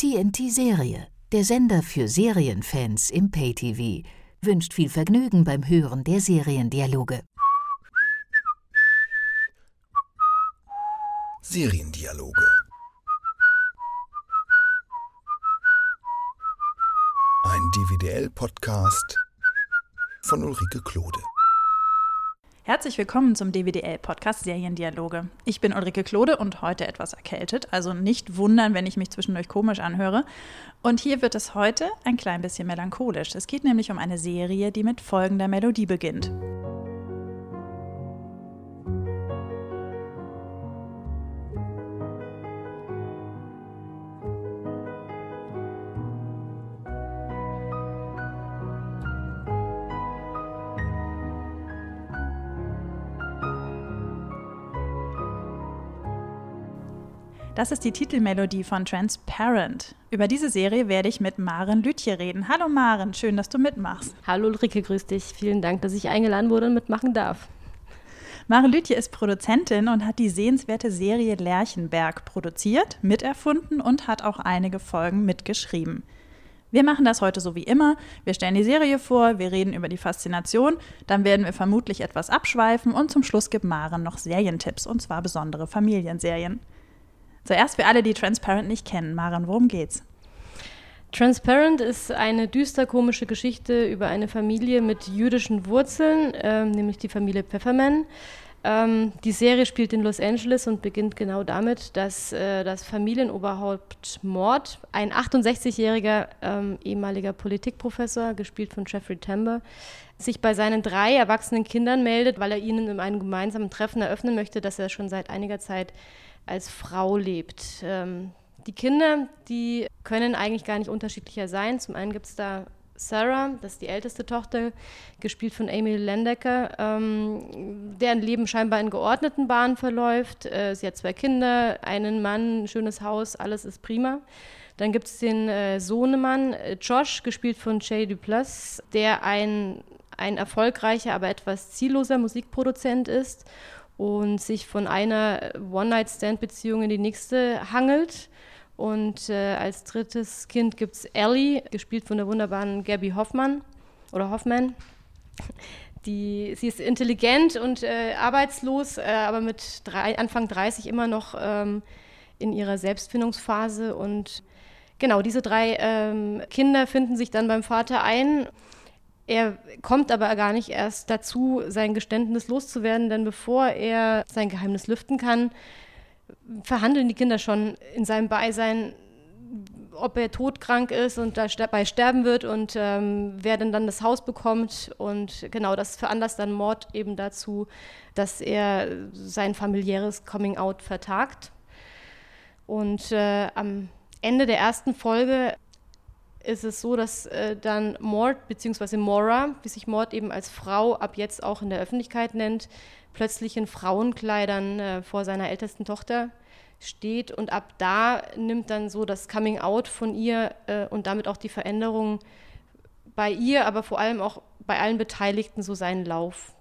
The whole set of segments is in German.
TNT Serie, der Sender für Serienfans im Pay-TV, wünscht viel Vergnügen beim Hören der Seriendialoge. Seriendialoge. Ein DVDL-Podcast von Ulrike Klode. Herzlich willkommen zum DWDL-Podcast Seriendialoge. Ich bin Ulrike Klode und heute etwas erkältet, also nicht wundern, wenn ich mich zwischendurch komisch anhöre. Und hier wird es heute ein klein bisschen melancholisch. Es geht nämlich um eine Serie, die mit folgender Melodie beginnt. Das ist die Titelmelodie von Transparent. Über diese Serie werde ich mit Maren Lütje reden. Hallo Maren, schön, dass du mitmachst. Hallo Ulrike, grüß dich. Vielen Dank, dass ich eingeladen wurde und mitmachen darf. Maren Lütje ist Produzentin und hat die sehenswerte Serie Lerchenberg produziert, miterfunden und hat auch einige Folgen mitgeschrieben. Wir machen das heute so wie immer. Wir stellen die Serie vor, wir reden über die Faszination, dann werden wir vermutlich etwas abschweifen und zum Schluss gibt Maren noch Serientipps, und zwar besondere Familienserien. Zuerst für alle, die Transparent nicht kennen. Maren, worum geht's? Transparent ist eine düster komische Geschichte über eine Familie mit jüdischen Wurzeln, äh, nämlich die Familie Pfefferman. Ähm, die Serie spielt in Los Angeles und beginnt genau damit, dass äh, das Familienoberhaupt Mord, ein 68-jähriger ähm, ehemaliger Politikprofessor, gespielt von Jeffrey Tambor, sich bei seinen drei erwachsenen Kindern meldet, weil er ihnen in einem gemeinsamen Treffen eröffnen möchte, dass er schon seit einiger Zeit als Frau lebt. Ähm, die Kinder, die können eigentlich gar nicht unterschiedlicher sein. Zum einen gibt es da Sarah, das ist die älteste Tochter, gespielt von Amy Landecker, ähm, deren Leben scheinbar in geordneten Bahnen verläuft. Äh, sie hat zwei Kinder, einen Mann, ein schönes Haus, alles ist prima. Dann gibt es den äh, Sohnemann äh, Josh, gespielt von Jay Duplass, der ein, ein erfolgreicher, aber etwas zielloser Musikproduzent ist und sich von einer One-Night-Stand-Beziehung in die nächste hangelt. Und äh, als drittes Kind gibt es Ellie, gespielt von der wunderbaren Gabby Hoffmann oder Hoffman. Die, sie ist intelligent und äh, arbeitslos, äh, aber mit drei, Anfang 30 immer noch ähm, in ihrer Selbstfindungsphase. Und genau, diese drei ähm, Kinder finden sich dann beim Vater ein er kommt aber gar nicht erst dazu, sein Geständnis loszuwerden, denn bevor er sein Geheimnis lüften kann, verhandeln die Kinder schon in seinem Beisein, ob er todkrank ist und dabei sterben wird und ähm, wer denn dann das Haus bekommt. Und genau das veranlasst dann Mord eben dazu, dass er sein familiäres Coming-out vertagt. Und äh, am Ende der ersten Folge ist es so, dass äh, dann Mord bzw. Mora, wie sich Mord eben als Frau ab jetzt auch in der Öffentlichkeit nennt, plötzlich in Frauenkleidern äh, vor seiner ältesten Tochter steht und ab da nimmt dann so das Coming Out von ihr äh, und damit auch die Veränderung bei ihr, aber vor allem auch bei allen Beteiligten so seinen Lauf.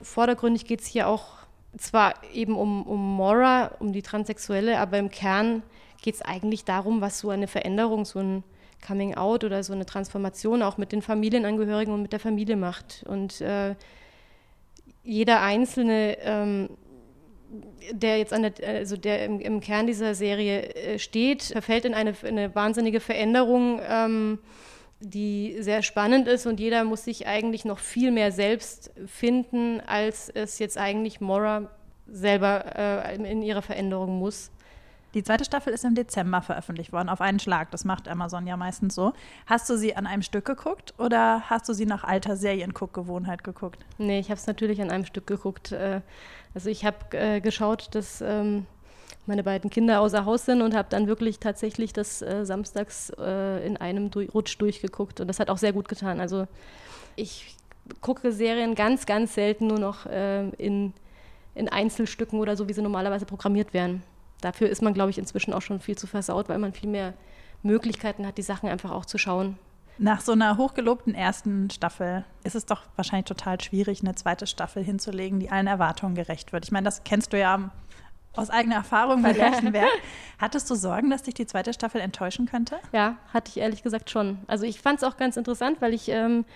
Vordergründig geht es hier auch zwar eben um, um Mora, um die Transsexuelle, aber im Kern geht es eigentlich darum, was so eine Veränderung, so ein Coming Out oder so eine Transformation auch mit den Familienangehörigen und mit der Familie macht. Und äh, jeder Einzelne, ähm, der jetzt an der, also der im, im Kern dieser Serie äh, steht, verfällt in eine, in eine wahnsinnige Veränderung, ähm, die sehr spannend ist und jeder muss sich eigentlich noch viel mehr selbst finden, als es jetzt eigentlich Mora selber äh, in ihrer Veränderung muss. Die zweite Staffel ist im Dezember veröffentlicht worden, auf einen Schlag. Das macht Amazon ja meistens so. Hast du sie an einem Stück geguckt oder hast du sie nach alter Serienguckgewohnheit geguckt? Nee, ich habe es natürlich an einem Stück geguckt. Äh, also ich habe äh, geschaut, dass ähm, meine beiden Kinder außer Haus sind und habe dann wirklich tatsächlich das äh, samstags in einem Rutsch durchgeguckt. Und das hat auch sehr gut getan. Also ich gucke Serien ganz, ganz selten nur noch in, in Einzelstücken oder so, wie sie normalerweise programmiert werden dafür ist man, glaube ich, inzwischen auch schon viel zu versaut, weil man viel mehr Möglichkeiten hat, die Sachen einfach auch zu schauen. Nach so einer hochgelobten ersten Staffel ist es doch wahrscheinlich total schwierig, eine zweite Staffel hinzulegen, die allen Erwartungen gerecht wird. Ich meine, das kennst du ja Aus eigener Erfahrung bei Lerchenberg. Hattest du Sorgen, dass dich die zweite Staffel enttäuschen könnte? Ja, hatte ich ehrlich gesagt schon. Also ich fand es auch ganz interessant, weil ich ähm,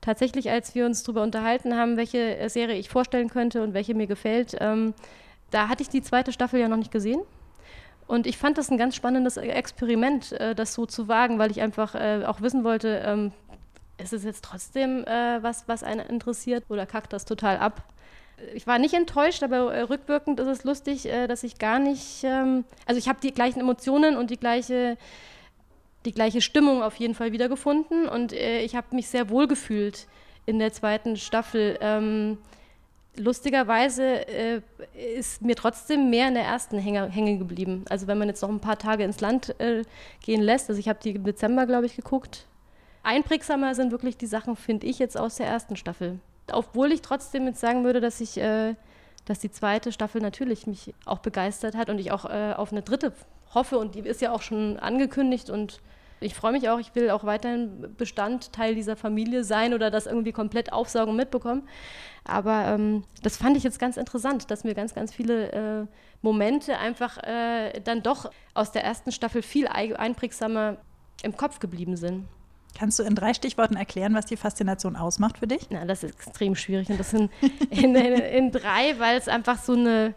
tatsächlich, als wir uns darüber unterhalten haben, welche äh, Serie ich vorstellen könnte und welche mir gefällt, ähm, da hatte ich die zweite Staffel ja noch nicht gesehen. Und ich fand das ein ganz spannendes Experiment, äh, das so zu wagen, weil ich einfach äh, auch wissen wollte, ähm, ist es jetzt trotzdem äh, was, was einen interessiert oder kackt das total ab? Ich war nicht enttäuscht, aber äh, rückwirkend ist es lustig, äh, dass ich gar nicht, ähm, also ich habe die gleichen Emotionen und die gleiche, die gleiche Stimmung auf jeden Fall wiedergefunden und äh, ich habe mich sehr wohl gefühlt in der zweiten Staffel. Ähm, lustigerweise äh, ist mir trotzdem mehr in der ersten hängen geblieben. Also wenn man jetzt noch ein paar Tage ins Land äh, gehen lässt, also ich habe die im Dezember, glaube ich, geguckt. Einprägsamer sind wirklich die Sachen, finde ich, jetzt aus der ersten Staffel. Obwohl ich trotzdem jetzt sagen würde, dass ich, äh, dass die zweite Staffel natürlich mich auch begeistert hat und ich auch äh, auf eine dritte hoffe und die ist ja auch schon angekündigt und ich freue mich auch, ich will auch weiterhin Bestandteil dieser Familie sein oder das irgendwie komplett aufsaugen und mitbekommen. Aber ähm, das fand ich jetzt ganz interessant, dass mir ganz, ganz viele äh, Momente einfach äh, dann doch aus der ersten Staffel viel einprägsamer im Kopf geblieben sind. Kannst du in drei Stichworten erklären, was die Faszination ausmacht für dich? Na, das ist extrem schwierig und das sind in, in, in drei, weil es einfach so eine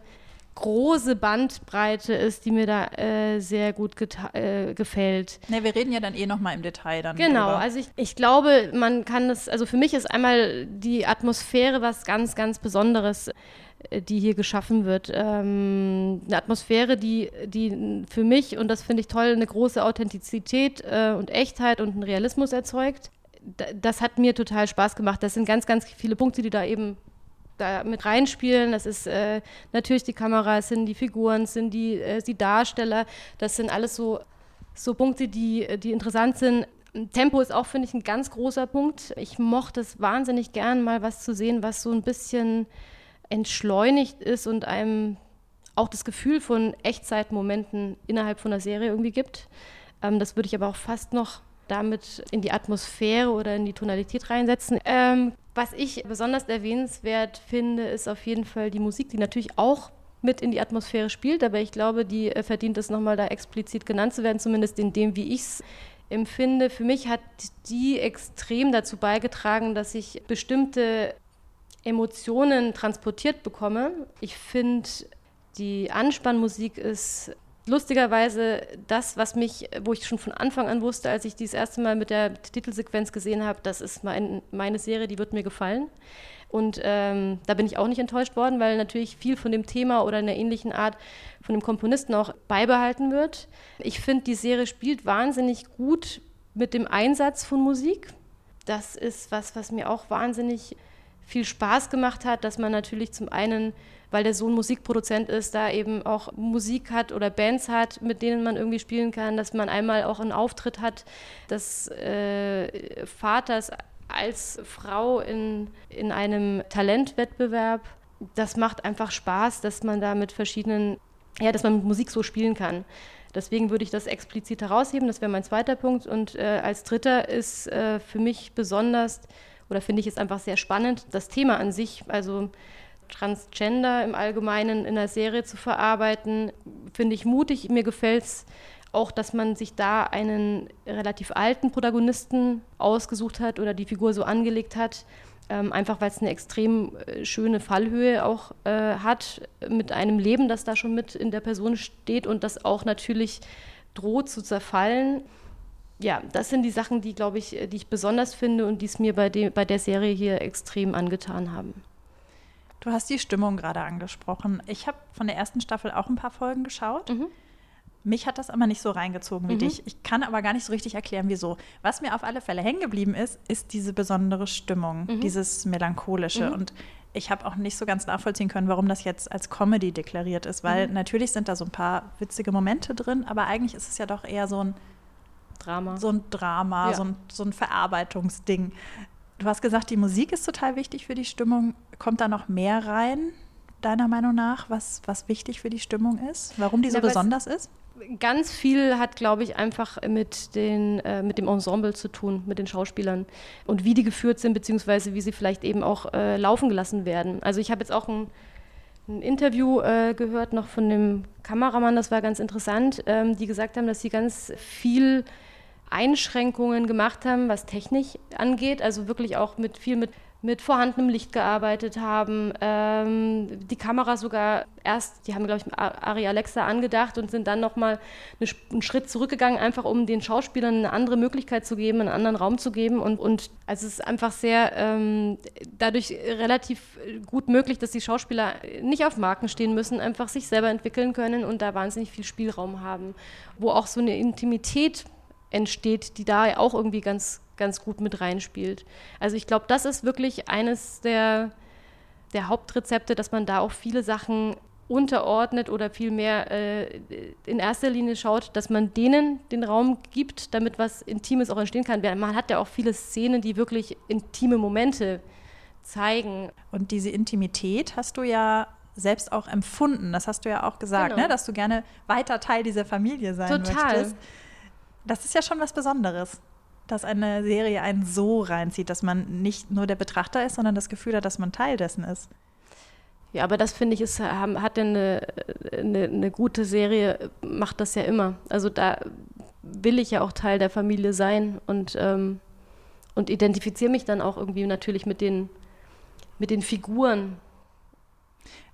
große Bandbreite ist, die mir da äh, sehr gut äh, gefällt. Ne, wir reden ja dann eh nochmal im Detail dann. Genau, drüber. also ich, ich glaube, man kann das, also für mich ist einmal die Atmosphäre was ganz, ganz Besonderes äh, die hier geschaffen wird. Ähm, eine Atmosphäre, die, die für mich, und das finde ich toll, eine große Authentizität äh, und Echtheit und einen Realismus erzeugt. D das hat mir total Spaß gemacht. Das sind ganz, ganz viele Punkte, die da eben da mit reinspielen. Das ist äh, natürlich die Kamera, es sind die Figuren, es sind die, äh, die Darsteller. Das sind alles so, so Punkte, die, die interessant sind. Tempo ist auch, finde ich, ein ganz großer Punkt. Ich mochte es wahnsinnig gern, mal was zu sehen, was so ein bisschen entschleunigt ist und einem auch das Gefühl von Echtzeitmomenten innerhalb von der Serie irgendwie gibt. Ähm, das würde ich aber auch fast noch damit in die Atmosphäre oder in die Tonalität reinsetzen. Ähm, was ich besonders erwähnenswert finde, ist auf jeden Fall die Musik, die natürlich auch mit in die Atmosphäre spielt, aber ich glaube, die äh, verdient es nochmal da explizit genannt zu werden, zumindest in dem, wie ich es empfinde. Für mich hat die extrem dazu beigetragen, dass ich bestimmte Emotionen transportiert bekomme. Ich finde, die Anspannmusik ist lustigerweise das, was mich, wo ich schon von Anfang an wusste, als ich das erste Mal mit der Titelsequenz gesehen habe, das ist mein, meine Serie, die wird mir gefallen. Und ähm, da bin ich auch nicht enttäuscht worden, weil natürlich viel von dem Thema oder in einer ähnlichen Art von dem Komponisten auch beibehalten wird. Ich finde, die Serie spielt wahnsinnig gut mit dem Einsatz von Musik. Das ist was, was mir auch wahnsinnig viel Spaß gemacht hat, dass man natürlich zum einen weil der Sohn Musikproduzent ist, da eben auch Musik hat oder Bands hat, mit denen man irgendwie spielen kann, dass man einmal auch einen Auftritt hat des äh, Vaters als Frau in, in einem Talentwettbewerb. Das macht einfach Spaß, dass man da mit verschiedenen, ja, dass man mit Musik so spielen kann. Deswegen würde ich das explizit herausheben, das wäre mein zweiter Punkt. Und äh, als dritter ist äh, für mich besonders, oder finde ich es einfach sehr spannend, das Thema an sich. Also Transgender im Allgemeinen in der Serie zu verarbeiten, finde ich mutig. Mir gefällt es auch, dass man sich da einen relativ alten Protagonisten ausgesucht hat oder die Figur so angelegt hat, ähm, einfach weil es eine extrem äh, schöne Fallhöhe auch äh, hat mit einem Leben, das da schon mit in der Person steht und das auch natürlich droht zu zerfallen. Ja, das sind die Sachen, die, glaube ich, die ich besonders finde und die es mir bei, de bei der Serie hier extrem angetan haben. Du hast die Stimmung gerade angesprochen. Ich habe von der ersten Staffel auch ein paar Folgen geschaut. Mhm. Mich hat das aber nicht so reingezogen wie mhm. dich. Ich kann aber gar nicht so richtig erklären, wieso. Was mir auf alle Fälle hängen geblieben ist, ist diese besondere Stimmung, mhm. dieses melancholische. Mhm. Und ich habe auch nicht so ganz nachvollziehen können, warum das jetzt als Comedy deklariert ist, weil mhm. natürlich sind da so ein paar witzige Momente drin, aber eigentlich ist es ja doch eher so ein Drama. So ein Drama, ja. so, ein, so ein Verarbeitungsding. Du hast gesagt, die Musik ist total wichtig für die Stimmung. Kommt da noch mehr rein, deiner Meinung nach, was, was wichtig für die Stimmung ist? Warum die so ja, besonders ist? Ganz viel hat, glaube ich, einfach mit, den, äh, mit dem Ensemble zu tun, mit den Schauspielern und wie die geführt sind, beziehungsweise wie sie vielleicht eben auch äh, laufen gelassen werden. Also ich habe jetzt auch ein ein Interview äh, gehört noch von dem Kameramann, das war ganz interessant, ähm, die gesagt haben, dass sie ganz viel Einschränkungen gemacht haben, was Technik angeht, also wirklich auch mit viel mit mit vorhandenem Licht gearbeitet haben, ähm, die Kamera sogar erst, die haben glaube ich Ari Alexa angedacht und sind dann nochmal eine, einen Schritt zurückgegangen, einfach um den Schauspielern eine andere Möglichkeit zu geben, einen anderen Raum zu geben. Und, und also es ist einfach sehr ähm, dadurch relativ gut möglich, dass die Schauspieler nicht auf Marken stehen müssen, einfach sich selber entwickeln können und da wahnsinnig viel Spielraum haben, wo auch so eine Intimität entsteht, die da auch irgendwie ganz ganz gut mit reinspielt. Also ich glaube, das ist wirklich eines der, der Hauptrezepte, dass man da auch viele Sachen unterordnet oder vielmehr äh, in erster Linie schaut, dass man denen den Raum gibt, damit was Intimes auch entstehen kann. Man hat ja auch viele Szenen, die wirklich intime Momente zeigen. Und diese Intimität hast du ja selbst auch empfunden. Das hast du ja auch gesagt, genau. ne? dass du gerne weiter Teil dieser Familie sein Total. möchtest. Das ist ja schon was Besonderes dass eine Serie einen so reinzieht, dass man nicht nur der Betrachter ist, sondern das Gefühl hat, dass man Teil dessen ist. Ja, aber das finde ich, ist, hat eine, eine, eine gute Serie, macht das ja immer. Also da will ich ja auch Teil der Familie sein und, ähm, und identifiziere mich dann auch irgendwie natürlich mit den, mit den Figuren.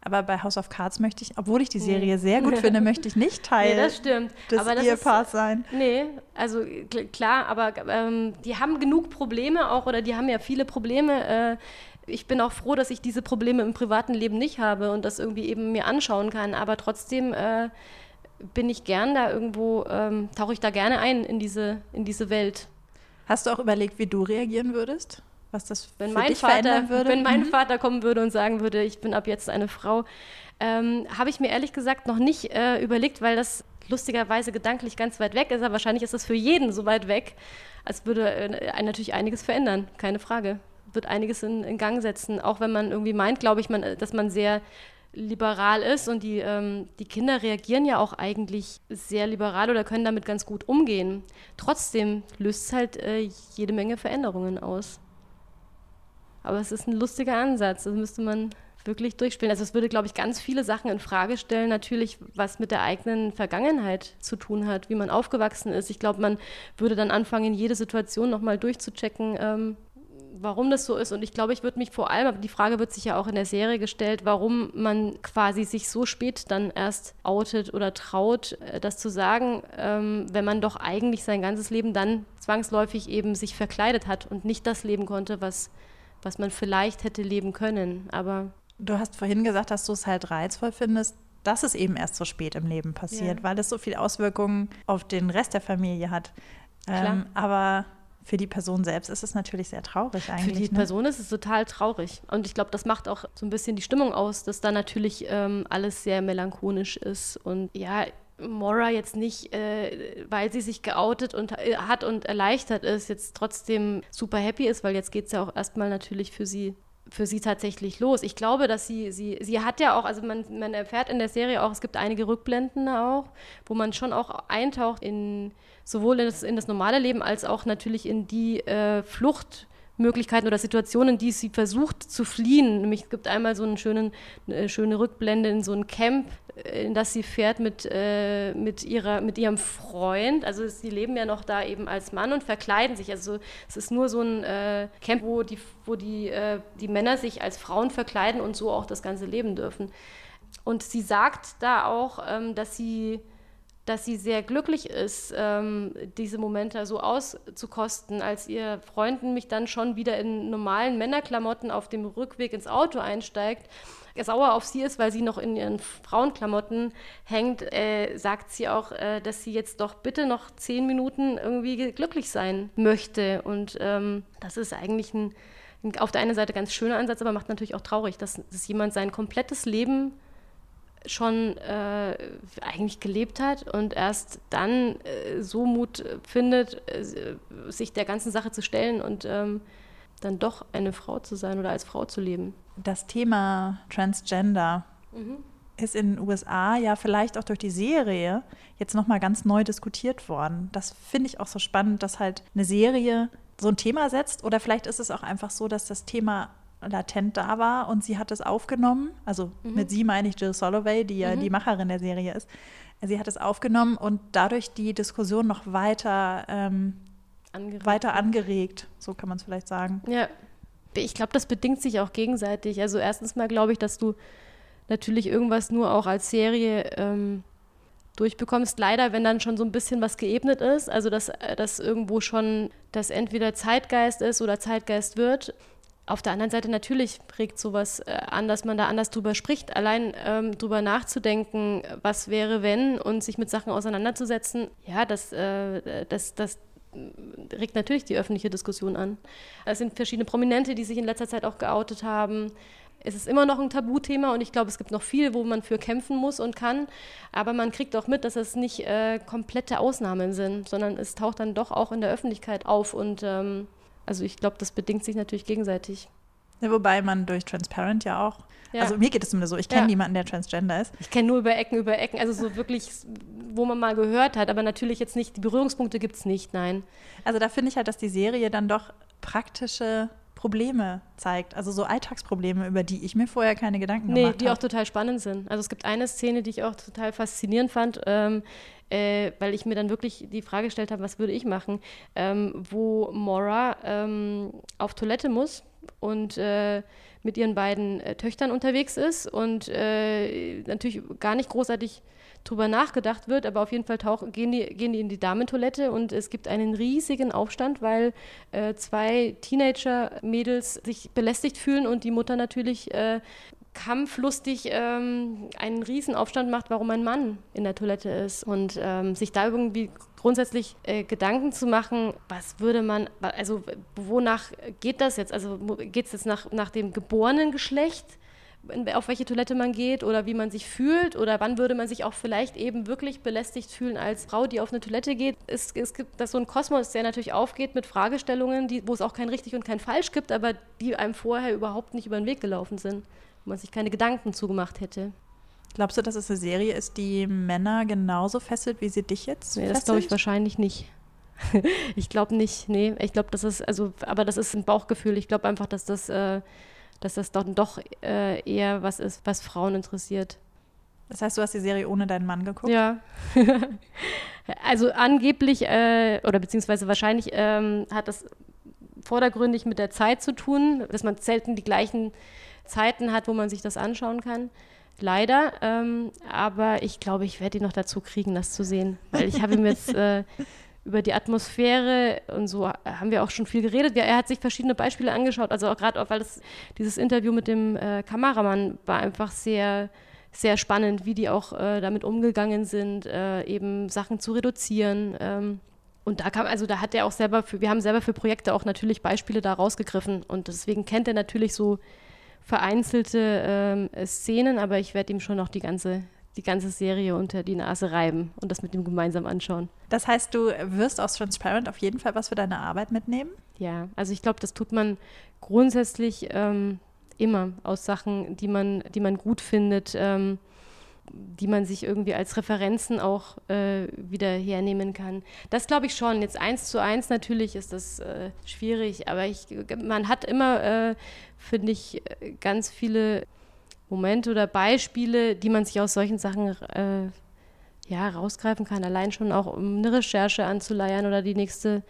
Aber bei House of Cards möchte ich, obwohl ich die Serie sehr gut finde, möchte ich nicht Teil nee, das stimmt. des aber das Ehepaars sein. Nee, also klar, aber ähm, die haben genug Probleme auch oder die haben ja viele Probleme. Äh, ich bin auch froh, dass ich diese Probleme im privaten Leben nicht habe und das irgendwie eben mir anschauen kann. Aber trotzdem äh, bin ich gern da irgendwo, ähm, tauche ich da gerne ein in diese, in diese Welt. Hast du auch überlegt, wie du reagieren würdest? Was das wenn für mein dich Vater, verändern würde? Wenn mein mhm. Vater kommen würde und sagen würde, ich bin ab jetzt eine Frau, ähm, habe ich mir ehrlich gesagt noch nicht äh, überlegt, weil das lustigerweise gedanklich ganz weit weg ist. Aber wahrscheinlich ist das für jeden so weit weg, als würde äh, natürlich einiges verändern, keine Frage. Wird einiges in, in Gang setzen, auch wenn man irgendwie meint, glaube ich, man, dass man sehr liberal ist und die, ähm, die Kinder reagieren ja auch eigentlich sehr liberal oder können damit ganz gut umgehen. Trotzdem löst es halt äh, jede Menge Veränderungen aus. Aber es ist ein lustiger Ansatz. Das müsste man wirklich durchspielen. Also es würde, glaube ich, ganz viele Sachen in Frage stellen, natürlich, was mit der eigenen Vergangenheit zu tun hat, wie man aufgewachsen ist. Ich glaube, man würde dann anfangen, jede Situation nochmal durchzuchecken, ähm, warum das so ist. Und ich glaube, ich würde mich vor allem, aber die Frage wird sich ja auch in der Serie gestellt, warum man quasi sich so spät dann erst outet oder traut, äh, das zu sagen, ähm, wenn man doch eigentlich sein ganzes Leben dann zwangsläufig eben sich verkleidet hat und nicht das leben konnte, was was man vielleicht hätte leben können. Aber du hast vorhin gesagt, dass du es halt reizvoll findest, dass es eben erst so spät im Leben passiert, ja. weil es so viele Auswirkungen auf den Rest der Familie hat. Ähm, aber für die Person selbst ist es natürlich sehr traurig eigentlich. Für die ne? Person ist es total traurig. Und ich glaube, das macht auch so ein bisschen die Stimmung aus, dass da natürlich ähm, alles sehr melancholisch ist. Und ja, Mora jetzt nicht, äh, weil sie sich geoutet und, äh, hat und erleichtert ist, jetzt trotzdem super happy ist, weil jetzt geht es ja auch erstmal natürlich für sie für sie tatsächlich los. Ich glaube, dass sie, sie, sie hat ja auch, also man, man erfährt in der Serie auch, es gibt einige Rückblenden auch, wo man schon auch eintaucht in sowohl in das, in das normale Leben als auch natürlich in die äh, Flucht. Möglichkeiten oder Situationen, die sie versucht zu fliehen. Nämlich es gibt einmal so einen schönen, eine schöne Rückblende in so ein Camp, in das sie fährt mit, äh, mit, ihrer, mit ihrem Freund. Also sie leben ja noch da eben als Mann und verkleiden sich. Also es ist nur so ein äh, Camp, wo, die, wo die, äh, die Männer sich als Frauen verkleiden und so auch das ganze leben dürfen. Und sie sagt da auch, ähm, dass sie dass sie sehr glücklich ist, ähm, diese Momente so auszukosten, als ihr Freund mich dann schon wieder in normalen Männerklamotten auf dem Rückweg ins Auto einsteigt, sauer auf sie ist, weil sie noch in ihren Frauenklamotten hängt, äh, sagt sie auch, äh, dass sie jetzt doch bitte noch zehn Minuten irgendwie glücklich sein möchte. Und ähm, das ist eigentlich ein, auf der einen Seite ganz schöner Ansatz, aber macht natürlich auch traurig, dass, dass jemand sein komplettes Leben schon äh, eigentlich gelebt hat und erst dann äh, so Mut findet, äh, sich der ganzen Sache zu stellen und ähm, dann doch eine Frau zu sein oder als Frau zu leben. Das Thema Transgender mhm. ist in den USA ja vielleicht auch durch die Serie jetzt nochmal ganz neu diskutiert worden. Das finde ich auch so spannend, dass halt eine Serie so ein Thema setzt oder vielleicht ist es auch einfach so, dass das Thema latent da war und sie hat es aufgenommen. Also mhm. mit sie meine ich Jill Soloway, die ja mhm. die Macherin der Serie ist. Sie hat es aufgenommen und dadurch die Diskussion noch weiter, ähm, angeregt. weiter angeregt, so kann man es vielleicht sagen. Ja, ich glaube, das bedingt sich auch gegenseitig. Also erstens mal glaube ich, dass du natürlich irgendwas nur auch als Serie ähm, durchbekommst. Leider, wenn dann schon so ein bisschen was geebnet ist, also dass das irgendwo schon das entweder Zeitgeist ist oder Zeitgeist wird. Auf der anderen Seite natürlich regt sowas äh, an, dass man da anders drüber spricht. Allein ähm, drüber nachzudenken, was wäre, wenn und sich mit Sachen auseinanderzusetzen, ja, das, äh, das, das regt natürlich die öffentliche Diskussion an. Es sind verschiedene Prominente, die sich in letzter Zeit auch geoutet haben. Es ist immer noch ein Tabuthema und ich glaube, es gibt noch viel, wo man für kämpfen muss und kann. Aber man kriegt auch mit, dass es nicht äh, komplette Ausnahmen sind, sondern es taucht dann doch auch in der Öffentlichkeit auf. Und ähm, also ich glaube, das bedingt sich natürlich gegenseitig. Ja, wobei man durch Transparent ja auch, ja. also mir geht es zumindest so, ich kenne ja. niemanden, der Transgender ist. Ich kenne nur über Ecken, über Ecken, also so wirklich, wo man mal gehört hat, aber natürlich jetzt nicht, die Berührungspunkte gibt es nicht, nein. Also da finde ich halt, dass die Serie dann doch praktische Probleme zeigt, also so Alltagsprobleme, über die ich mir vorher keine Gedanken nee, gemacht habe. Nee, die auch total spannend sind. Also es gibt eine Szene, die ich auch total faszinierend fand, ähm, äh, weil ich mir dann wirklich die Frage gestellt habe, was würde ich machen, ähm, wo Mora ähm, auf Toilette muss und äh, mit ihren beiden äh, Töchtern unterwegs ist und äh, natürlich gar nicht großartig drüber nachgedacht wird, aber auf jeden Fall tauch, gehen, die, gehen die in die Damentoilette und es gibt einen riesigen Aufstand, weil äh, zwei Teenager-Mädels sich belästigt fühlen und die Mutter natürlich äh, kampflustig ähm, einen Riesenaufstand macht, warum ein Mann in der Toilette ist und ähm, sich da irgendwie grundsätzlich äh, Gedanken zu machen, was würde man, also wonach geht das jetzt? Also geht es jetzt nach, nach dem geborenen Geschlecht? auf welche Toilette man geht oder wie man sich fühlt oder wann würde man sich auch vielleicht eben wirklich belästigt fühlen als Frau, die auf eine Toilette geht. Es, es gibt das so ein Kosmos, der natürlich aufgeht mit Fragestellungen, die, wo es auch kein richtig und kein falsch gibt, aber die einem vorher überhaupt nicht über den Weg gelaufen sind, wo man sich keine Gedanken zugemacht hätte. Glaubst du, dass es eine Serie ist, die Männer genauso fesselt, wie sie dich jetzt nee, Das glaube ich wahrscheinlich nicht. ich glaube nicht, nee. Ich glaube, das ist, also, aber das ist ein Bauchgefühl. Ich glaube einfach, dass das äh, dass das dann doch äh, eher was ist, was Frauen interessiert. Das heißt, du hast die Serie ohne deinen Mann geguckt? Ja. also angeblich äh, oder beziehungsweise wahrscheinlich ähm, hat das vordergründig mit der Zeit zu tun, dass man selten die gleichen Zeiten hat, wo man sich das anschauen kann. Leider, ähm, aber ich glaube, ich werde ihn noch dazu kriegen, das zu sehen, weil ich habe ihm jetzt äh, über die Atmosphäre und so haben wir auch schon viel geredet. Ja, er hat sich verschiedene Beispiele angeschaut, also auch gerade, weil das, dieses Interview mit dem äh, Kameramann war einfach sehr, sehr spannend, wie die auch äh, damit umgegangen sind, äh, eben Sachen zu reduzieren. Ähm, und da kam, also da hat er auch selber, für, wir haben selber für Projekte auch natürlich Beispiele da rausgegriffen und deswegen kennt er natürlich so vereinzelte ähm, Szenen, aber ich werde ihm schon noch die ganze die ganze Serie unter die Nase reiben und das mit ihm gemeinsam anschauen. Das heißt, du wirst aus Transparent auf jeden Fall was für deine Arbeit mitnehmen? Ja, also ich glaube, das tut man grundsätzlich ähm, immer aus Sachen, die man, die man gut findet, ähm, die man sich irgendwie als Referenzen auch äh, wieder hernehmen kann. Das glaube ich schon. Jetzt eins zu eins natürlich ist das äh, schwierig, aber ich, man hat immer, äh, finde ich, ganz viele Momente oder Beispiele, die man sich aus solchen Sachen äh, ja, rausgreifen kann, allein schon auch um eine Recherche anzuleiern oder die nächste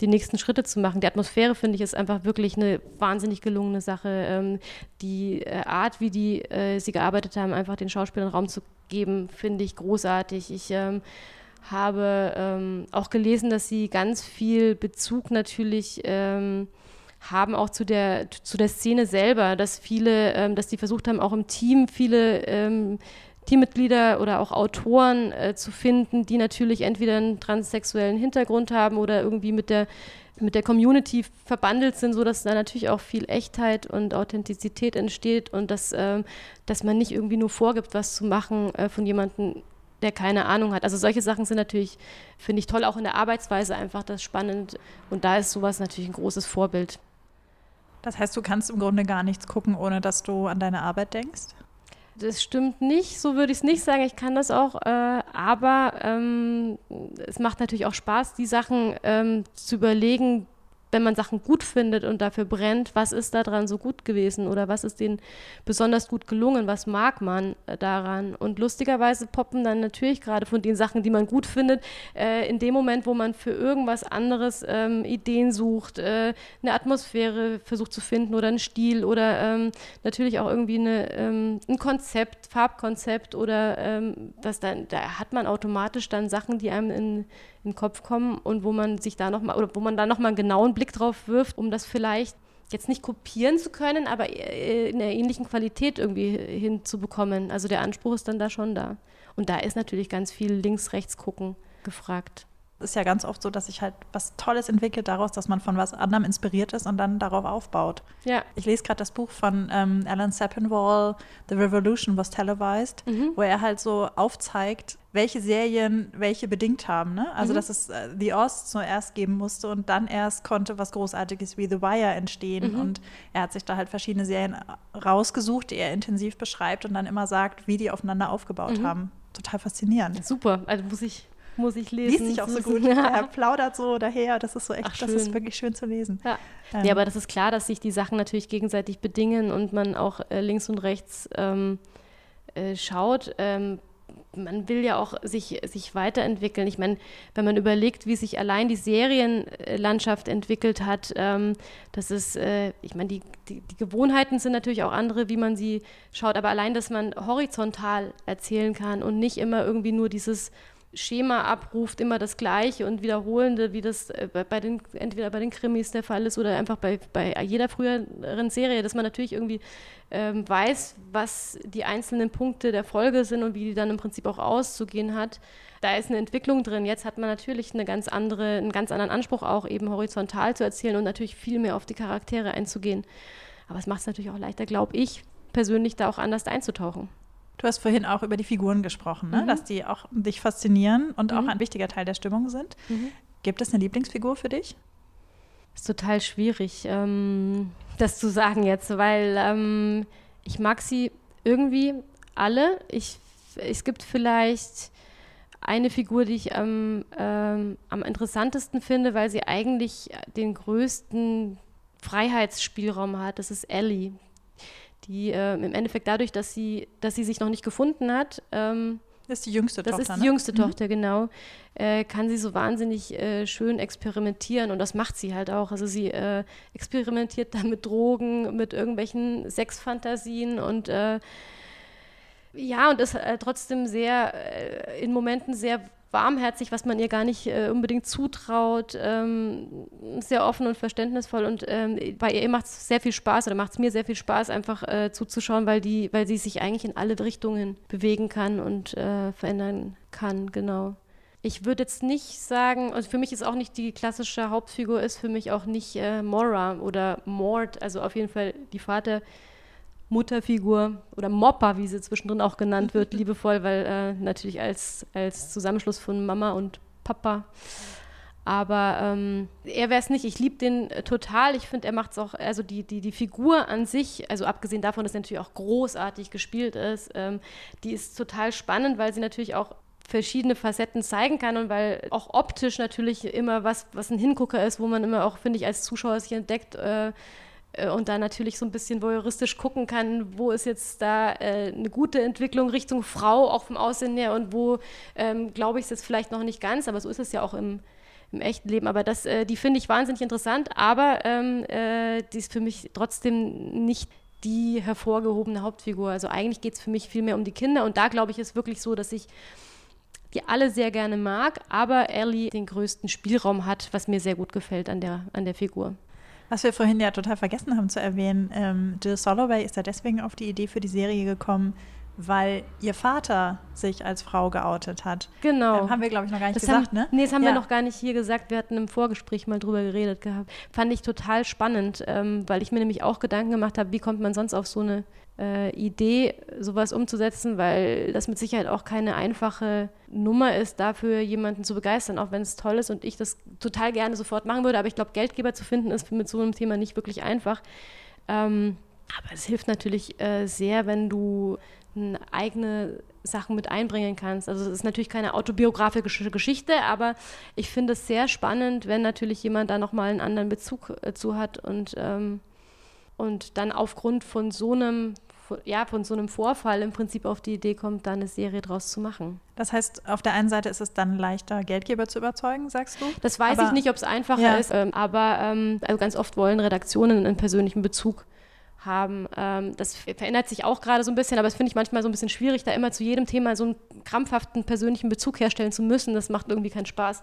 die nächsten Schritte zu machen. Die Atmosphäre, finde ich, ist einfach wirklich eine wahnsinnig gelungene Sache. Ähm, die äh, Art, wie die äh, sie gearbeitet haben, einfach den Schauspielern Raum zu geben, finde ich großartig. Ich ähm, habe ähm, auch gelesen, dass sie ganz viel Bezug natürlich ähm, haben auch zu der, zu der Szene selber, dass viele, ähm, dass die versucht haben, auch im Team viele ähm, Teammitglieder oder auch Autoren äh, zu finden, die natürlich entweder einen transsexuellen Hintergrund haben oder irgendwie mit der mit der Community verbandelt sind, sodass da natürlich auch viel Echtheit und Authentizität entsteht und dass, äh, dass man nicht irgendwie nur vorgibt, was zu machen äh, von jemandem, der keine Ahnung hat. Also solche Sachen sind natürlich, finde ich toll, auch in der Arbeitsweise einfach das spannend und da ist sowas natürlich ein großes Vorbild. Das heißt, du kannst im Grunde gar nichts gucken, ohne dass du an deine Arbeit denkst? Das stimmt nicht, so würde ich es nicht sagen. Ich kann das auch, äh, aber ähm, es macht natürlich auch Spaß, die Sachen ähm, zu überlegen, wenn man Sachen gut findet und dafür brennt, was ist daran so gut gewesen oder was ist denen besonders gut gelungen, was mag man äh, daran. Und lustigerweise poppen dann natürlich gerade von den Sachen, die man gut findet, äh, in dem Moment, wo man für irgendwas anderes ähm, Ideen sucht, äh, eine Atmosphäre versucht zu finden oder einen Stil oder ähm, natürlich auch irgendwie eine, ähm, ein Konzept, Farbkonzept oder ähm, was dann, da hat man automatisch dann Sachen, die einem in in den Kopf kommen und wo man sich da nochmal oder wo man da nochmal einen genauen Blick drauf wirft, um das vielleicht jetzt nicht kopieren zu können, aber in einer ähnlichen Qualität irgendwie hinzubekommen. Also der Anspruch ist dann da schon da. Und da ist natürlich ganz viel links, rechts gucken gefragt ist ja ganz oft so, dass sich halt was Tolles entwickelt daraus, dass man von was anderem inspiriert ist und dann darauf aufbaut. Ja. Ich lese gerade das Buch von ähm, Alan Sepinwall, The Revolution was televised, mhm. wo er halt so aufzeigt, welche Serien welche bedingt haben. Ne? Also, mhm. dass es äh, The Oz zuerst geben musste und dann erst konnte was Großartiges wie The Wire entstehen. Mhm. Und er hat sich da halt verschiedene Serien rausgesucht, die er intensiv beschreibt und dann immer sagt, wie die aufeinander aufgebaut mhm. haben. Total faszinierend. Super, also muss ich muss ich lesen. Liest sich auch so gut. Ja. Er plaudert so daher. Das ist so echt, Ach, das ist wirklich schön zu lesen. Ja. Ähm. ja, aber das ist klar, dass sich die Sachen natürlich gegenseitig bedingen und man auch äh, links und rechts ähm, äh, schaut. Ähm, man will ja auch sich, sich weiterentwickeln. Ich meine, wenn man überlegt, wie sich allein die Serienlandschaft entwickelt hat, ähm, das ist, äh, ich meine, die, die, die, Gewohnheiten sind natürlich auch andere, wie man sie schaut, aber allein, dass man horizontal erzählen kann und nicht immer irgendwie nur dieses Schema abruft, immer das Gleiche und Wiederholende, wie das äh, bei den, entweder bei den Krimis der Fall ist oder einfach bei, bei jeder früheren Serie, dass man natürlich irgendwie ähm, weiß, was die einzelnen Punkte der Folge sind und wie die dann im Prinzip auch auszugehen hat. Da ist eine Entwicklung drin. Jetzt hat man natürlich eine ganz andere, einen ganz anderen Anspruch, auch eben horizontal zu erzählen und natürlich viel mehr auf die Charaktere einzugehen. Aber es macht es natürlich auch leichter, glaube ich, persönlich da auch anders einzutauchen. Du hast vorhin auch über die Figuren gesprochen, ne? Mhm. dass die auch dich faszinieren und mhm. auch ein wichtiger Teil der Stimmung sind. Mhm. Gibt es eine Lieblingsfigur für dich? Ist total schwierig, ähm, das zu sagen jetzt, weil ähm, ich mag sie irgendwie alle. Ich, es gibt vielleicht eine Figur, die ich ähm, am interessantesten finde, weil sie eigentlich den größten Freiheitsspielraum hat. Das ist Ellie die äh, im Endeffekt dadurch, dass sie, dass sie sich noch nicht gefunden hat, ähm, das ist die jüngste das Tochter. Das ist die ne? jüngste mhm. Tochter, genau. Äh, kann sie so wahnsinnig äh, schön experimentieren und das macht sie halt auch. Also sie äh, experimentiert da mit Drogen, mit irgendwelchen Sexfantasien und äh, ja, und ist äh, trotzdem sehr, äh, in Momenten sehr warmherzig, was man ihr gar nicht äh, unbedingt zutraut, ähm, sehr offen und verständnisvoll und ähm, bei ihr macht es sehr viel Spaß oder macht es mir sehr viel Spaß, einfach äh, zuzuschauen, weil die, weil sie sich eigentlich in alle Richtungen bewegen kann und äh, verändern kann, genau. Ich würde jetzt nicht sagen, also für mich ist auch nicht die klassische Hauptfigur, ist für mich auch nicht äh, Mora oder Mord, also auf jeden Fall die Vater Mutterfigur oder Mopper, wie sie zwischendrin auch genannt wird, liebevoll, weil äh, natürlich als, als Zusammenschluss von Mama und Papa. Aber ähm, er wäre es nicht. Ich liebe den äh, total. Ich finde, er macht es auch, also die, die, die Figur an sich, also abgesehen davon, dass er natürlich auch großartig gespielt ist, ähm, die ist total spannend, weil sie natürlich auch verschiedene Facetten zeigen kann und weil auch optisch natürlich immer was, was ein Hingucker ist, wo man immer auch, finde ich, als Zuschauer sich entdeckt. Äh, äh, und da natürlich so ein bisschen voyeuristisch gucken kann, wo ist jetzt da äh, eine gute Entwicklung Richtung Frau, auch vom Aussehen her, und wo ähm, glaube ich es jetzt vielleicht noch nicht ganz, aber so ist es ja auch im, im echten Leben. Aber das, äh, die finde ich wahnsinnig interessant, aber ähm, äh, die ist für mich trotzdem nicht die hervorgehobene Hauptfigur. Also eigentlich geht es für mich viel mehr um die Kinder und da glaube ich ist wirklich so, dass ich die alle sehr gerne mag, aber Ellie den größten Spielraum hat, was mir sehr gut gefällt an der, an der Figur. Was wir vorhin ja total vergessen haben zu erwähnen, ähm, Jill Soloway ist ja deswegen auf die Idee für die Serie gekommen, weil ihr Vater sich als Frau geoutet hat. Genau. Ähm, haben wir, glaube ich, noch gar nicht das gesagt, haben, ne? Nee, das haben ja. wir noch gar nicht hier gesagt. Wir hatten im Vorgespräch mal drüber geredet gehabt. Fand ich total spannend, ähm, weil ich mir nämlich auch Gedanken gemacht habe, wie kommt man sonst auf so eine äh, Idee, sowas umzusetzen, weil das mit Sicherheit auch keine einfache Nummer ist, dafür jemanden zu begeistern, auch wenn es toll ist und ich das total gerne sofort machen würde. Aber ich glaube, Geldgeber zu finden ist mit so einem Thema nicht wirklich einfach. Ähm, aber es hilft natürlich äh, sehr, wenn du eigene Sachen mit einbringen kannst. Also es ist natürlich keine autobiografische Geschichte, aber ich finde es sehr spannend, wenn natürlich jemand da nochmal einen anderen Bezug äh, zu hat und, ähm, und dann aufgrund von so einem ja, von so einem Vorfall im Prinzip auf die Idee kommt, da eine Serie draus zu machen. Das heißt, auf der einen Seite ist es dann leichter, Geldgeber zu überzeugen, sagst du? Das weiß aber, ich nicht, ob es einfacher ja. ist, ähm, aber ähm, also ganz oft wollen Redaktionen einen persönlichen Bezug haben. Ähm, das verändert sich auch gerade so ein bisschen, aber das finde ich manchmal so ein bisschen schwierig, da immer zu jedem Thema so einen krampfhaften persönlichen Bezug herstellen zu müssen. Das macht irgendwie keinen Spaß.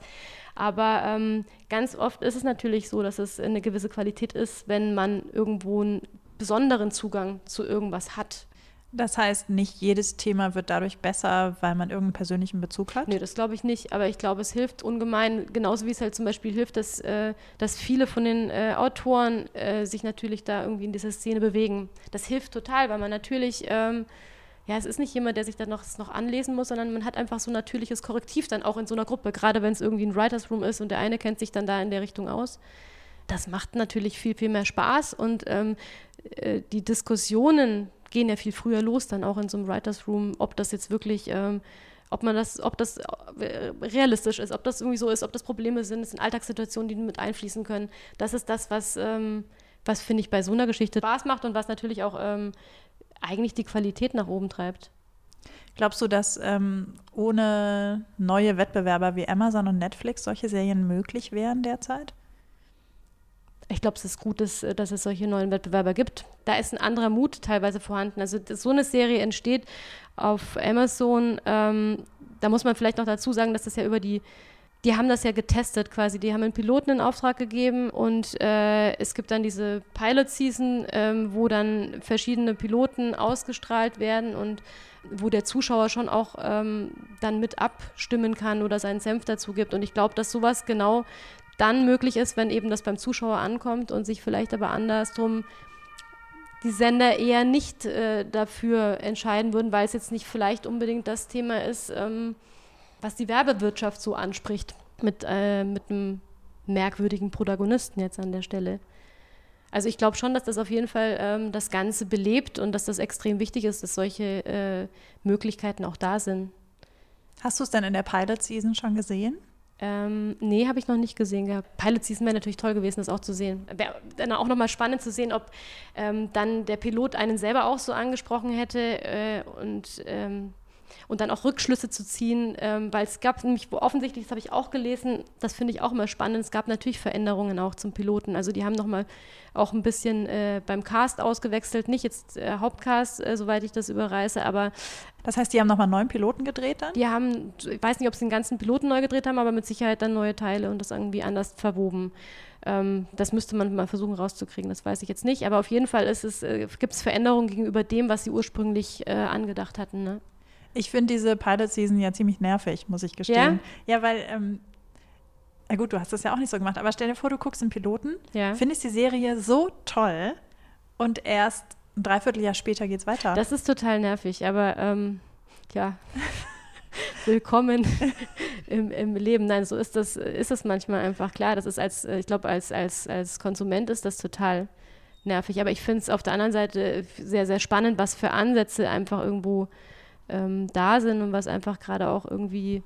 Aber ähm, ganz oft ist es natürlich so, dass es eine gewisse Qualität ist, wenn man irgendwo einen besonderen Zugang zu irgendwas hat. Das heißt, nicht jedes Thema wird dadurch besser, weil man irgendeinen persönlichen Bezug hat? Nee, das glaube ich nicht. Aber ich glaube, es hilft ungemein, genauso wie es halt zum Beispiel hilft, dass, äh, dass viele von den äh, Autoren äh, sich natürlich da irgendwie in dieser Szene bewegen. Das hilft total, weil man natürlich, ähm, ja, es ist nicht jemand, der sich dann noch, noch anlesen muss, sondern man hat einfach so ein natürliches Korrektiv dann auch in so einer Gruppe, gerade wenn es irgendwie ein Writers Room ist und der eine kennt sich dann da in der Richtung aus das macht natürlich viel, viel mehr Spaß und ähm, äh, die Diskussionen gehen ja viel früher los, dann auch in so einem Writers Room, ob das jetzt wirklich, ähm, ob man das, ob das äh, realistisch ist, ob das irgendwie so ist, ob das Probleme sind, es sind Alltagssituationen, die mit einfließen können. Das ist das, was, ähm, was finde ich bei so einer Geschichte Spaß macht und was natürlich auch ähm, eigentlich die Qualität nach oben treibt. Glaubst du, dass ähm, ohne neue Wettbewerber wie Amazon und Netflix solche Serien möglich wären derzeit? Ich glaube, es ist gut, dass, dass, es solche neuen Wettbewerber gibt. Da ist ein anderer Mut teilweise vorhanden. Also so eine Serie entsteht auf Amazon. Ähm, da muss man vielleicht noch dazu sagen, dass das ja über die, die haben das ja getestet quasi. Die haben einen Piloten in Auftrag gegeben und äh, es gibt dann diese Pilot-Season, ähm, wo dann verschiedene Piloten ausgestrahlt werden und wo der Zuschauer schon auch ähm, dann mit abstimmen kann oder seinen Senf dazu gibt. Und ich glaube, dass sowas genau dann möglich ist, wenn eben das beim Zuschauer ankommt und sich vielleicht aber andersrum die Sender eher nicht äh, dafür entscheiden würden, weil es jetzt nicht vielleicht unbedingt das Thema ist, ähm, was die Werbewirtschaft so anspricht, mit, äh, mit einem merkwürdigen Protagonisten jetzt an der Stelle. Also ich glaube schon, dass das auf jeden Fall ähm, das Ganze belebt und dass das extrem wichtig ist, dass solche äh, Möglichkeiten auch da sind. Hast du es denn in der Pilot Season schon gesehen? Ähm, nee, habe ich noch nicht gesehen gehabt. Pilot Season wäre natürlich toll gewesen, das auch zu sehen. Wäre dann auch nochmal spannend zu sehen, ob ähm, dann der Pilot einen selber auch so angesprochen hätte äh, und ähm, und dann auch Rückschlüsse zu ziehen, ähm, weil es gab nämlich offensichtlich, das habe ich auch gelesen, das finde ich auch immer spannend, es gab natürlich Veränderungen auch zum Piloten. Also die haben nochmal auch ein bisschen äh, beim Cast ausgewechselt, nicht jetzt äh, Hauptcast, äh, soweit ich das überreiße, aber das heißt, die haben nochmal neuen Piloten gedreht dann? Die haben, ich weiß nicht, ob sie den ganzen Piloten neu gedreht haben, aber mit Sicherheit dann neue Teile und das irgendwie anders verwoben. Ähm, das müsste man mal versuchen rauszukriegen, das weiß ich jetzt nicht. Aber auf jeden Fall ist es, äh, gibt es Veränderungen gegenüber dem, was sie ursprünglich äh, angedacht hatten. Ne? Ich finde diese Pilot-Season ja ziemlich nervig, muss ich gestehen. Ja, ja weil, ähm, na gut, du hast das ja auch nicht so gemacht, aber stell dir vor, du guckst einen Piloten, ja. findest die Serie so toll und erst ein Dreivierteljahr später geht's weiter. Das ist total nervig, aber ähm, ja. Willkommen im, im, Leben. Nein, so ist das, ist das manchmal einfach klar. Das ist als, ich glaube, als, als, als Konsument ist das total nervig. Aber ich finde es auf der anderen Seite sehr, sehr spannend, was für Ansätze einfach irgendwo ähm, da sind und was einfach gerade auch irgendwie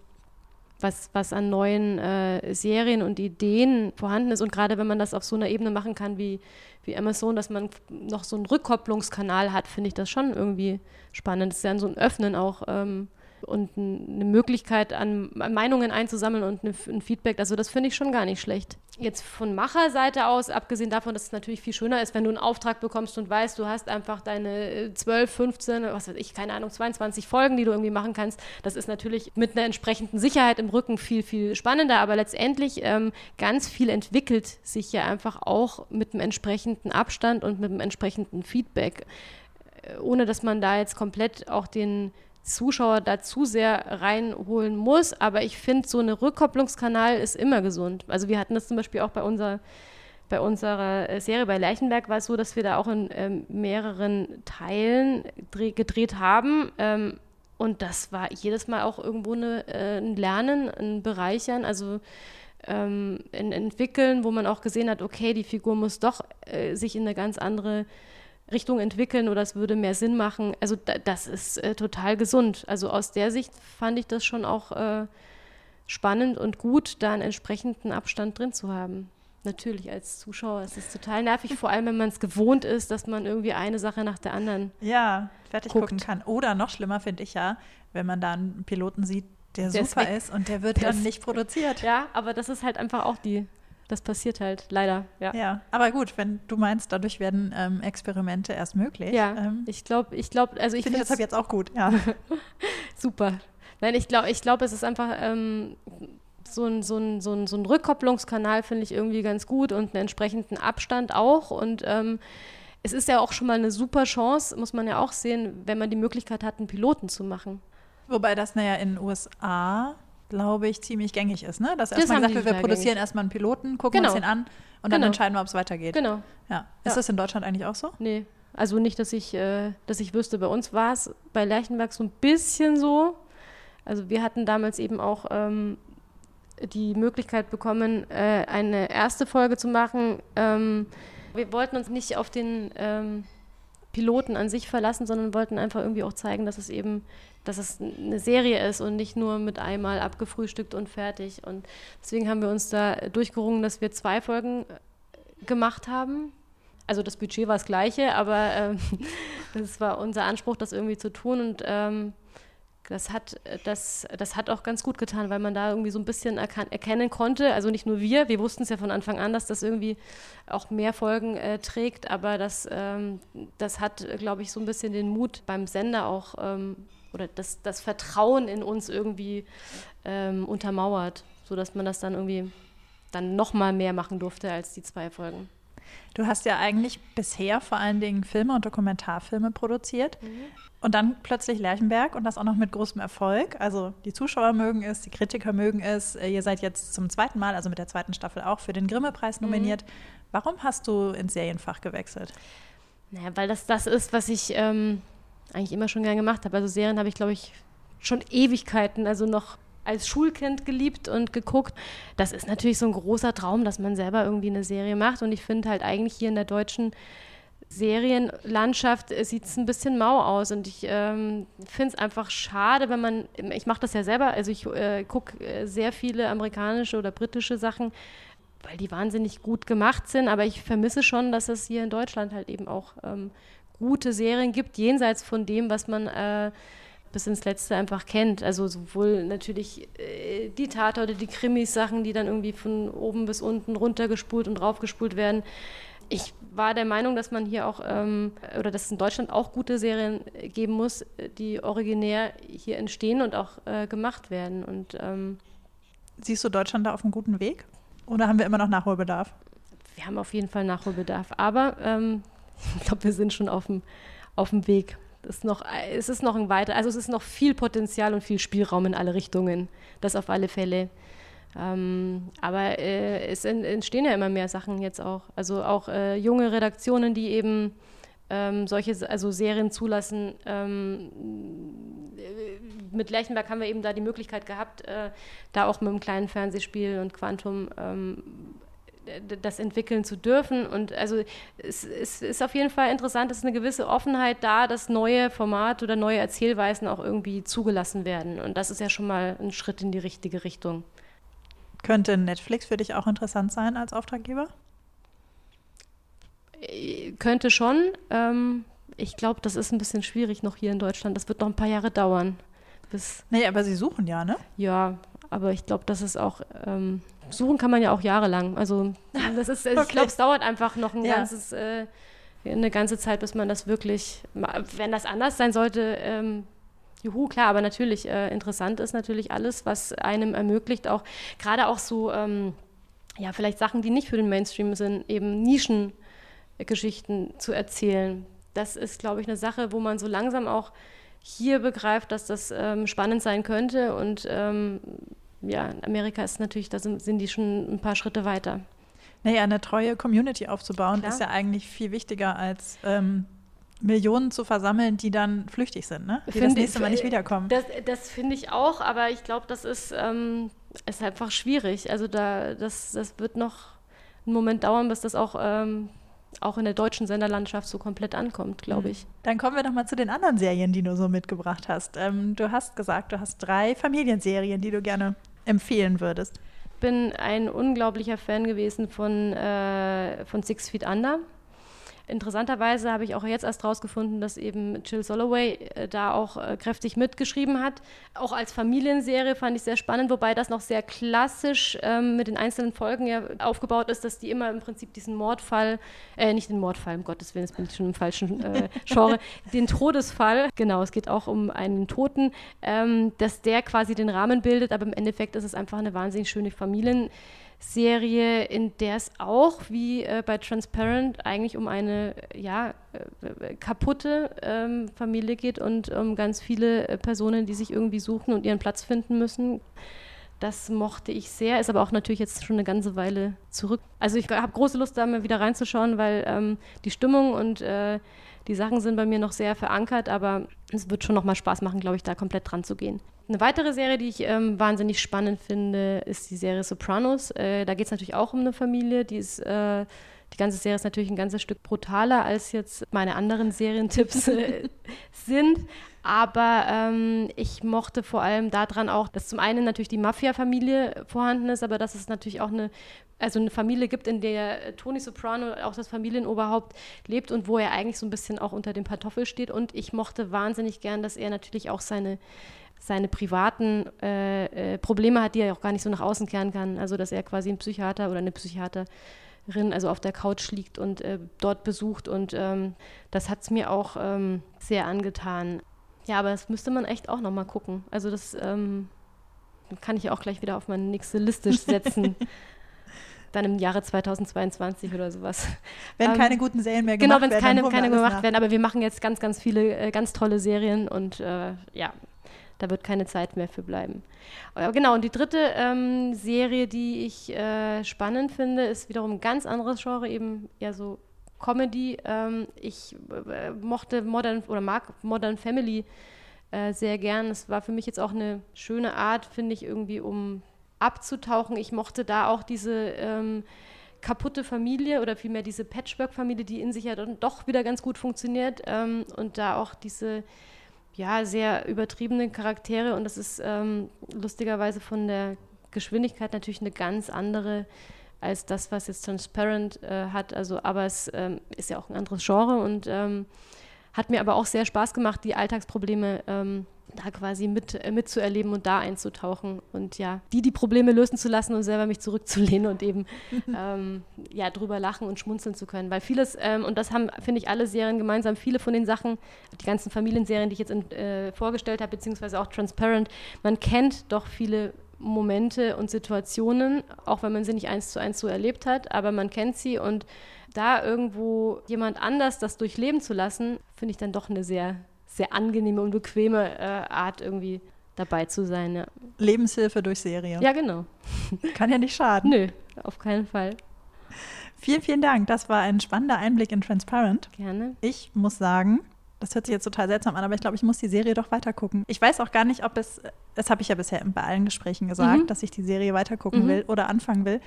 was, was an neuen äh, Serien und Ideen vorhanden ist. Und gerade wenn man das auf so einer Ebene machen kann wie, wie Amazon, dass man noch so einen Rückkopplungskanal hat, finde ich das schon irgendwie spannend. Das ist ja so ein Öffnen auch ähm, und eine Möglichkeit, an Meinungen einzusammeln und ein Feedback. Also das finde ich schon gar nicht schlecht. Jetzt von Macherseite aus, abgesehen davon, dass es natürlich viel schöner ist, wenn du einen Auftrag bekommst und weißt, du hast einfach deine 12, 15, was weiß ich, keine Ahnung, 22 Folgen, die du irgendwie machen kannst. Das ist natürlich mit einer entsprechenden Sicherheit im Rücken viel, viel spannender. Aber letztendlich ähm, ganz viel entwickelt sich ja einfach auch mit einem entsprechenden Abstand und mit einem entsprechenden Feedback. Äh, ohne dass man da jetzt komplett auch den Zuschauer da zu sehr reinholen muss. Aber ich finde, so ein Rückkopplungskanal ist immer gesund. Also wir hatten das zum Beispiel auch bei unserer, bei unserer äh, Serie bei Lerchenberg war es so, dass wir da auch in ähm, mehreren Teilen gedreht haben. Ähm, und das war jedes Mal auch irgendwo eine, äh, ein Lernen, ein Bereichern, also ähm, ein Entwickeln, wo man auch gesehen hat, okay, die Figur muss doch äh, sich in eine ganz andere Richtung entwickeln oder es würde mehr Sinn machen. Also da, das ist äh, total gesund. Also aus der Sicht fand ich das schon auch äh, spannend und gut, da einen entsprechenden Abstand drin zu haben. Natürlich als Zuschauer ist es total nervig, vor allem wenn man es gewohnt ist, dass man irgendwie eine Sache nach der anderen ja, fertig guckt. gucken kann. Oder noch schlimmer finde ich ja, wenn man da einen Piloten sieht, der, Der ist super weg. ist und der wird Der dann ist- nicht produziert. Ja, aber das ist halt einfach auch die, das passiert halt leider. Ja, Ja, aber gut, wenn du meinst, dadurch werden ähm, Experimente erst möglich. ja ähm, ich glaube, ich glaube, also ich finde deshalb jetzt auch gut. Ja. super. Nein, ich glaube, ich glaube, es ist einfach ähm, so ein, so ein, so ein, so ein Rückkopplungskanal finde ich irgendwie ganz gut und einen entsprechenden Abstand auch und ähm, es ist ja auch schon mal eine super Chance, muss man ja auch sehen, wenn man die Möglichkeit hat, einen Piloten zu machen. Wobei das naja in den USA, glaube ich, ziemlich gängig ist, ne? Dass Das erstmal gesagt wird, wir produzieren gängig. erstmal einen Piloten, gucken Genau. uns den an und dann Genau. entscheiden wir, ob es weitergeht. Genau. Ja. Ist Ja. das in Deutschland eigentlich auch so? Nee, also nicht, dass ich, äh, dass ich wüsste. Bei uns war es bei Lerchenberg so ein bisschen so. Also wir hatten damals eben auch ähm, die Möglichkeit bekommen, äh, eine erste Folge zu machen. Ähm, wir wollten uns nicht auf den ähm, Piloten an sich verlassen, sondern wollten einfach irgendwie auch zeigen, dass es eben, dass es eine Serie ist und nicht nur mit einmal abgefrühstückt und fertig. Und deswegen haben wir uns da durchgerungen, dass wir zwei Folgen äh, gemacht haben. Also das Budget war das gleiche, aber ähm, war unser Anspruch, das irgendwie zu tun und ähm, das hat, das, das hat auch ganz gut getan, weil man da irgendwie so ein bisschen erkennen konnte, also nicht nur wir, wir wussten es ja von Anfang an, dass das irgendwie auch mehr Folgen äh, trägt, aber das, ähm, das hat, glaube ich, so ein bisschen den Mut beim Sender auch ähm, oder das, das Vertrauen in uns irgendwie ähm, untermauert, sodass man das dann irgendwie dann noch mal mehr machen durfte als die zwei Folgen. Du hast ja eigentlich bisher vor allen Dingen Filme und Dokumentarfilme produziert. Und dann plötzlich Lerchenberg und das auch noch mit großem Erfolg. Also die Zuschauer mögen es, die Kritiker mögen es. Äh, Ihr seid jetzt zum zweiten Mal, also mit der zweiten Staffel auch, für den Grimme-Preis nominiert. Warum hast du ins Serienfach gewechselt? Naja, weil das das ist, was ich ähm, eigentlich immer schon gern gemacht habe. Also Serien habe ich, glaube ich, schon Ewigkeiten, also noch als Schulkind geliebt und geguckt. Das ist natürlich so ein großer Traum, dass man selber irgendwie eine Serie macht. Und ich finde halt eigentlich hier in der deutschen Serienlandschaft sieht es ein bisschen mau aus. Und ich ähm, finde es einfach schade, wenn man, ich mache das ja selber, also ich äh, gucke äh, sehr viele amerikanische oder britische Sachen, weil die wahnsinnig gut gemacht sind. Aber ich vermisse schon, dass es hier in Deutschland halt eben auch ähm, gute Serien gibt, jenseits von dem, was man äh, bis ins Letzte einfach kennt. Also sowohl natürlich äh, die Tatorte, die Krimis-Sachen, die dann irgendwie von oben bis unten runtergespult und raufgespult werden. Ich war der Meinung, dass man hier auch, ähm, oder dass es in Deutschland auch gute Serien geben muss, die originär hier entstehen und auch äh, gemacht werden. Und ähm, Siehst du Deutschland da auf einem guten Weg? Oder haben wir immer noch Nachholbedarf? wir haben auf jeden Fall Nachholbedarf. Aber ähm, ich glaube, wir sind schon auf dem, auf dem Weg. Ist noch, es ist noch ein weiter, also es ist noch viel Potenzial und viel Spielraum in alle Richtungen. Das auf alle Fälle. Ähm, aber äh, es en- entstehen ja immer mehr Sachen jetzt auch. Also auch äh, junge Redaktionen, die eben ähm, solche also Serien zulassen. Ähm, äh, mit Lerchenberg haben wir eben da die Möglichkeit gehabt, äh, da auch mit einem kleinen Fernsehspiel und Quantum ähm, das entwickeln zu dürfen. Und also es, es ist auf jeden Fall interessant, dass eine gewisse Offenheit da, dass neue Formate oder neue Erzählweisen auch irgendwie zugelassen werden. Und das ist ja schon mal ein Schritt in die richtige Richtung. Könnte Netflix für dich auch interessant sein als Auftraggeber? Äh, Könnte schon. Ähm, ich glaube, das ist ein bisschen schwierig noch hier in Deutschland. Das wird noch ein paar Jahre dauern. Bis, Nee, aber sie suchen ja, ne? ja, aber ich glaube, das ist auch, ähm, suchen kann man ja auch jahrelang. Also das ist, ich Okay. glaube, es dauert einfach noch ein Ja. ganzes, äh, eine ganze Zeit, bis man das wirklich, wenn das anders sein sollte, ähm, juhu, klar, aber natürlich, äh, interessant ist natürlich alles, was einem ermöglicht, auch gerade auch so, ähm, ja, vielleicht Sachen, die nicht für den Mainstream sind, eben Nischengeschichten zu erzählen. Das ist, glaube ich, eine Sache, wo man so langsam auch hier begreift, dass das ähm, spannend sein könnte. Und ähm, ja, in Amerika ist natürlich, da sind, sind die schon ein paar Schritte weiter. Naja, eine treue Community aufzubauen, Klar. ist ja eigentlich viel wichtiger als ähm, Millionen zu versammeln, die dann flüchtig sind, ne? Die das Finde- nächste Mal nicht wiederkommen. Das, das finde ich auch, aber ich glaube, das ist, ähm, ist einfach schwierig. Also da, das, das wird noch einen Moment dauern, bis das auch ähm, auch in der deutschen Senderlandschaft so komplett ankommt, glaube Mhm. ich. Dann kommen wir doch mal zu den anderen Serien, die du so mitgebracht hast. Ähm, du hast gesagt, du hast drei Familienserien, die du gerne empfehlen würdest. bin ein unglaublicher Fan gewesen von, äh, von Six Feet Under. Interessanterweise habe ich auch jetzt erst rausgefunden, dass eben Jill Soloway äh, da auch äh, kräftig mitgeschrieben hat. Auch als Familienserie fand ich sehr spannend, wobei das noch sehr klassisch ähm, mit den einzelnen Folgen ja aufgebaut ist, dass die immer im Prinzip diesen Mordfall, äh, nicht den Mordfall, um Gottes Willen, jetzt bin ich schon im falschen äh, Genre, den Todesfall, genau, es geht auch um einen Toten, ähm, dass der quasi den Rahmen bildet, aber im Endeffekt ist es einfach eine wahnsinnig schöne Familien. Serie, in der es auch, wie äh, bei Transparent, eigentlich um eine ja, äh, kaputte ähm, Familie geht und um ganz viele äh, Personen, die sich irgendwie suchen und ihren Platz finden müssen. Das mochte ich sehr, ist aber auch natürlich jetzt schon eine ganze Weile zurück. Also ich habe große Lust, da mal wieder reinzuschauen, weil ähm, die Stimmung und äh, die Sachen sind bei mir noch sehr verankert, aber es wird schon nochmal Spaß machen, glaube ich, da komplett dran zu gehen. Eine weitere Serie, die ich ähm, wahnsinnig spannend finde, ist die Serie Sopranos. Äh, da geht es natürlich auch um eine Familie, die ist äh, die ganze Serie ist natürlich ein ganzes Stück brutaler, als jetzt meine anderen Serientipps äh, sind. Aber ähm, ich mochte vor allem daran auch, dass zum einen natürlich die Mafia-Familie vorhanden ist, aber dass es natürlich auch eine, also eine Familie gibt, in der Tony Soprano, auch das Familienoberhaupt, lebt und wo er eigentlich so ein bisschen auch unter dem Pantoffel steht. Und ich mochte wahnsinnig gern, dass er natürlich auch seine seine privaten äh, äh, Probleme hat, die er auch gar nicht so nach außen kehren kann. Also dass er quasi einen Psychiater oder eine Psychiaterin also auf der Couch liegt und äh, dort besucht. Und ähm, das hat es mir auch ähm, sehr angetan. Ja, aber das müsste man echt auch nochmal gucken. Also das ähm, kann ich auch gleich wieder auf meine nächste Liste setzen. Dann im Jahre 2022 oder sowas. Wenn Ähm, keine guten Serien mehr Genau, gemacht wenn es werden, keine, dann holen wir keine alles gemacht nach. werden. Aber wir machen jetzt ganz, ganz viele äh, ganz tolle Serien und äh, ja, da wird keine Zeit mehr für bleiben. Aber genau, und die dritte ähm, Serie, die ich äh, spannend finde, ist wiederum ein ganz anderes Genre, eben eher so Comedy. Ähm, ich äh, mochte Modern oder mag Modern Family äh, sehr gern. Es war für mich jetzt auch eine schöne Art, finde ich, irgendwie, um abzutauchen. Ich mochte da auch diese ähm, kaputte Familie oder vielmehr diese Patchwork-Familie, die in sich ja dann doch wieder ganz gut funktioniert ähm, und da auch diese ja, sehr übertriebenen Charaktere und das ist ähm, lustigerweise von der Geschwindigkeit natürlich eine ganz andere als das, was jetzt Transparent äh, hat. Also, aber es ähm, ist ja auch ein anderes Genre und ähm, hat mir aber auch sehr Spaß gemacht, die Alltagsprobleme ähm, da quasi mit, äh, mitzuerleben und da einzutauchen und ja, die die Probleme lösen zu lassen und selber mich zurückzulehnen und eben ähm, ja, drüber lachen und schmunzeln zu können. Weil vieles, ähm, und das haben, finde ich, alle Serien gemeinsam, viele von den Sachen, die ganzen Familienserien, die ich jetzt in, äh, vorgestellt habe, beziehungsweise auch Transparent, man kennt doch viele Momente und Situationen, auch wenn man sie nicht eins zu eins so erlebt hat, aber man kennt sie und da irgendwo jemand anders das durchleben zu lassen, finde ich dann doch eine sehr, sehr angenehme und bequeme äh, Art irgendwie dabei zu sein. Ja, Lebenshilfe durch Serie. ja genau. Kann ja nicht schaden. Nö, auf keinen Fall. Vielen, vielen Dank. Das war ein spannender Einblick in Transparent. Gerne. Ich muss sagen, das hört sich jetzt total seltsam an, aber ich glaube, ich muss die Serie doch weitergucken. Ich weiß auch gar nicht, ob es, das habe ich ja bisher bei allen Gesprächen gesagt, Mhm. dass ich die Serie weitergucken Mhm. will oder anfangen will.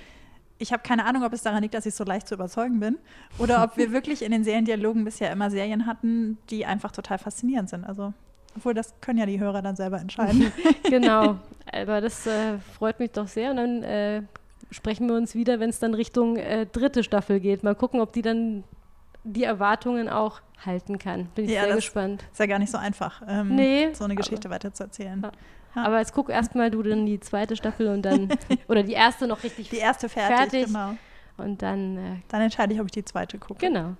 Ich habe keine Ahnung, ob es daran liegt, dass ich so leicht zu überzeugen bin oder ob wir wirklich in den Seriendialogen bisher immer Serien hatten, die einfach total faszinierend sind. Also, obwohl das können ja die Hörer dann selber entscheiden. Genau. Aber das äh, freut mich doch sehr. Und dann äh, sprechen wir uns wieder, wenn es dann Richtung äh, dritte Staffel geht. Mal gucken, ob die dann die Erwartungen auch halten kann. Bin ich Ja, sehr gespannt. Ist ja gar nicht so einfach, ähm, Nee, so eine Geschichte weiterzuerzählen. Ja. Ja. Aber jetzt guck erstmal du dann die zweite Staffel und dann, oder die erste noch richtig Die erste fertig, Fertig. genau. und dann, äh, Dann entscheide ich, ob ich die zweite gucke. genau.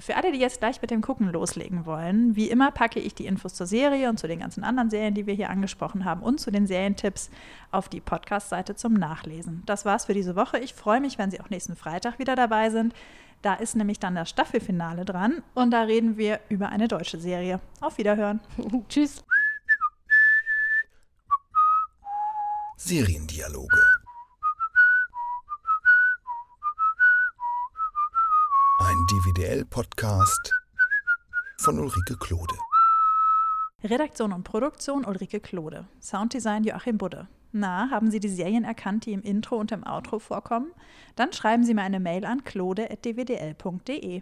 Für alle, die jetzt gleich mit dem Gucken loslegen wollen, wie immer packe ich die Infos zur Serie und zu den ganzen anderen Serien, die wir hier angesprochen haben und zu den Serientipps auf die Podcast-Seite zum Nachlesen. Das war's für diese Woche. Ich freue mich, wenn Sie auch nächsten Freitag wieder dabei sind. Da ist nämlich dann das Staffelfinale dran und da reden wir über eine deutsche Serie. Auf Wiederhören. Tschüss. Seriendialoge. Ein DVDL-Podcast von Ulrike Klode. Redaktion und Produktion Ulrike Klode. Sounddesign Joachim Budde. Na, haben Sie die Serien erkannt, die im Intro und im Outro vorkommen? Dann schreiben Sie mir eine Mail an klode.dwdl.de.